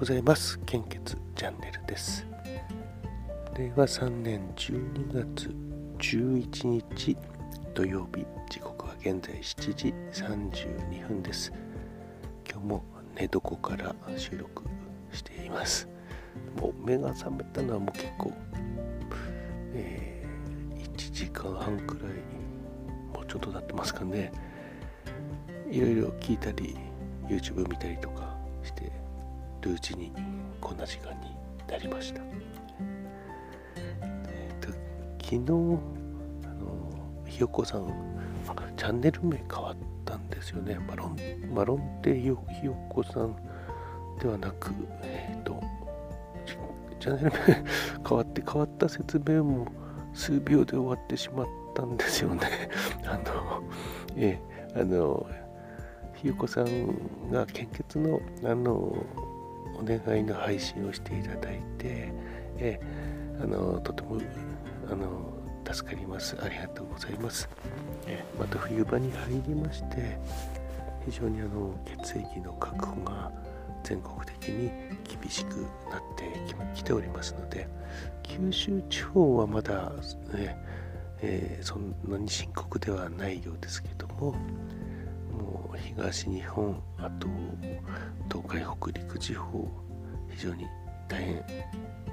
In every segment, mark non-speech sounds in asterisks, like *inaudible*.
ございます。献血チャンネルです。令和3年12月11日土曜日。時刻は現在7時32分です。今日も寝床から収録しています。もう目が覚めたのはもう結構、えー、1時間半くらいもうちょっと経ってますかね。いろいろ聞いたり YouTube 見たりとかしてるうちにこんな時間になりました。えーと、昨日あのひよこさんチャンネル名変わったんですよねマロンマロンテひよこさんではなくえっ、ー、とチャンネル名 *laughs* 変わって変わった説明も数秒で終わってしまったんですよね *laughs* あのえー、あのひよこさんが献血のあのお願いの配信をしていただいて、えあのとてもあの助かります。ありがとうございます、えまた冬場に入りまして非常にあの血液の確保が全国的に厳しくなってきておりますので九州地方はまだ、ねえー、そんなに深刻ではないようですけども東日本あと東海北陸地方非常に大変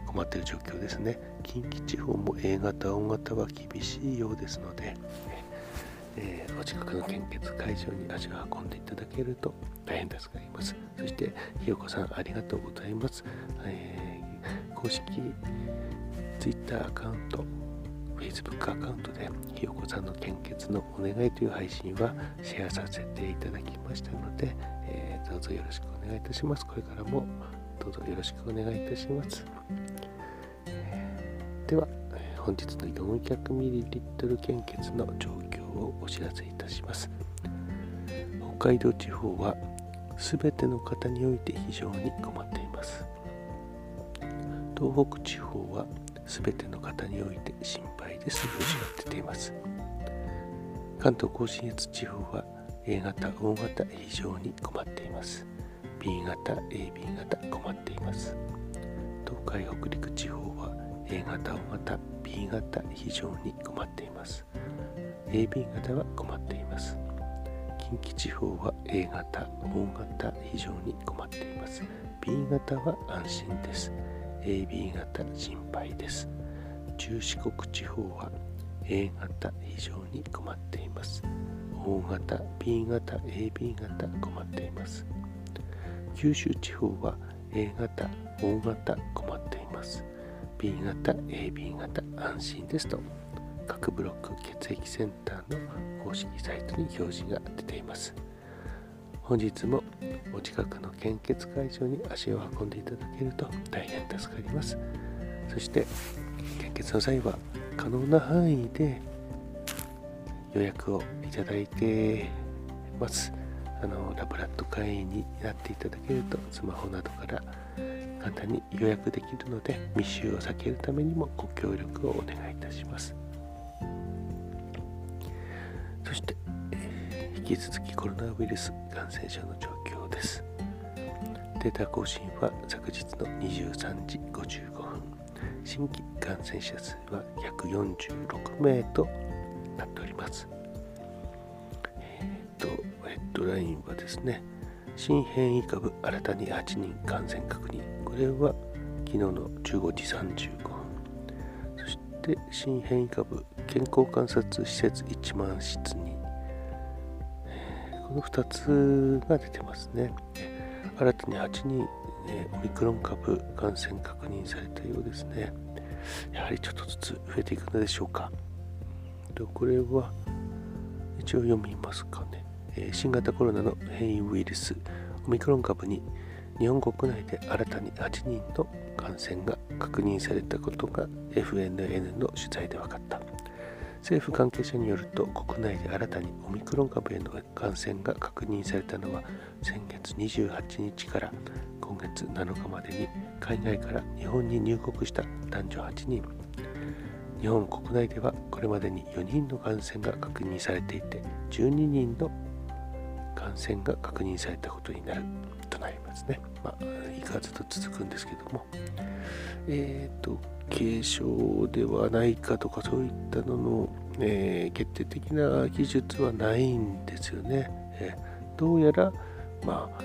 困っている状況ですね。近畿地方も A 型大型は厳しいようですので、えー、お近くの献血会場に足を運んでいただけると大変助かります。そしてひよこさんありがとうございます、えー、公式 Twitter アカウント Facebook アカウントでひよこさんの献血のお願いという配信はシェアさせていただきましたので、えー、どうぞよろしくお願いいたします。これからもどうぞよろしくお願いいたします。では、本日の 400ml 献血の状況をお知らせいたします。北海道地方は全ての方において非常に困っています。東北地方は全ての方において心配です。表示が出ています。関東甲信越地方は A 型 O 型非常に困っています。B 型 AB 型困っています。東海北陸地方は A 型 O 型 B 型非常に困っています。AB 型は困っています。近畿地方は A 型 O 型非常に困っています。B 型は安心です。AB 型心配です。中四国地方は A 型非常に困っています。O 型 B 型 AB 型困っています。九州地方は A 型 O 型困っています。B 型 AB 型安心ですと各ブロック血液センターの公式サイトに表示が出ています。本日もお近くの献血会場に足を運んでいただけると大変助かります。そして献血の際は可能な範囲で予約をいただいてます。あのラブラッド会員になっていただけるとスマホなどから簡単に予約できるので密集を避けるためにもご協力をお願いいたします。そして引き続きコロナウイルス感染症の状況です。データ更新は昨日の23時55分。新規感染者数は146名となっております。えっ、と、ヘッドラインはですね、新変異株新たに8人感染確認。これは昨日の15時35分。そして新変異株健康観察施設1万室にこの2つが出てますね。新たに8人、ね、オミクロン株感染確認されたようですね。やはりちょっとずつ増えていくのでしょうか。これは一応読みますかねえ。新型コロナの変異ウイルス、オミクロン株に日本国内で新たに8人の感染が確認されたことが FNN の取材で分かった。政府関係者によると国内で新たにオミクロン株への感染が確認されたのは先月28日から今月7日までに海外から日本に入国した男女8人。日本国内ではこれまでに4人の感染が確認されていて12人の感染が確認されたことになる。となりますね。まあ、いかずと続くんですけども、えっ、ー、と、軽症ではないかとかそういったのの、えー、決定的な技術はないんですよね。えー、どうやら、まあ、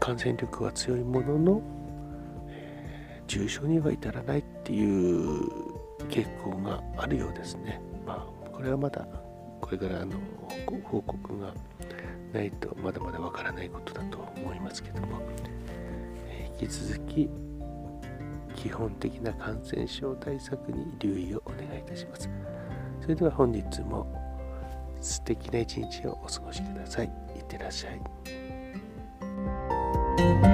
感染力は強いものの、えー、重症には至らないっていう傾向があるようですね。まあ、これはまだこれからの報告がないとまだまだわからないことだと思いますけども、引き続き基本的な感染症対策に留意をお願いいたします。それでは本日も素敵な一日をお過ごしください。いってらっしゃい。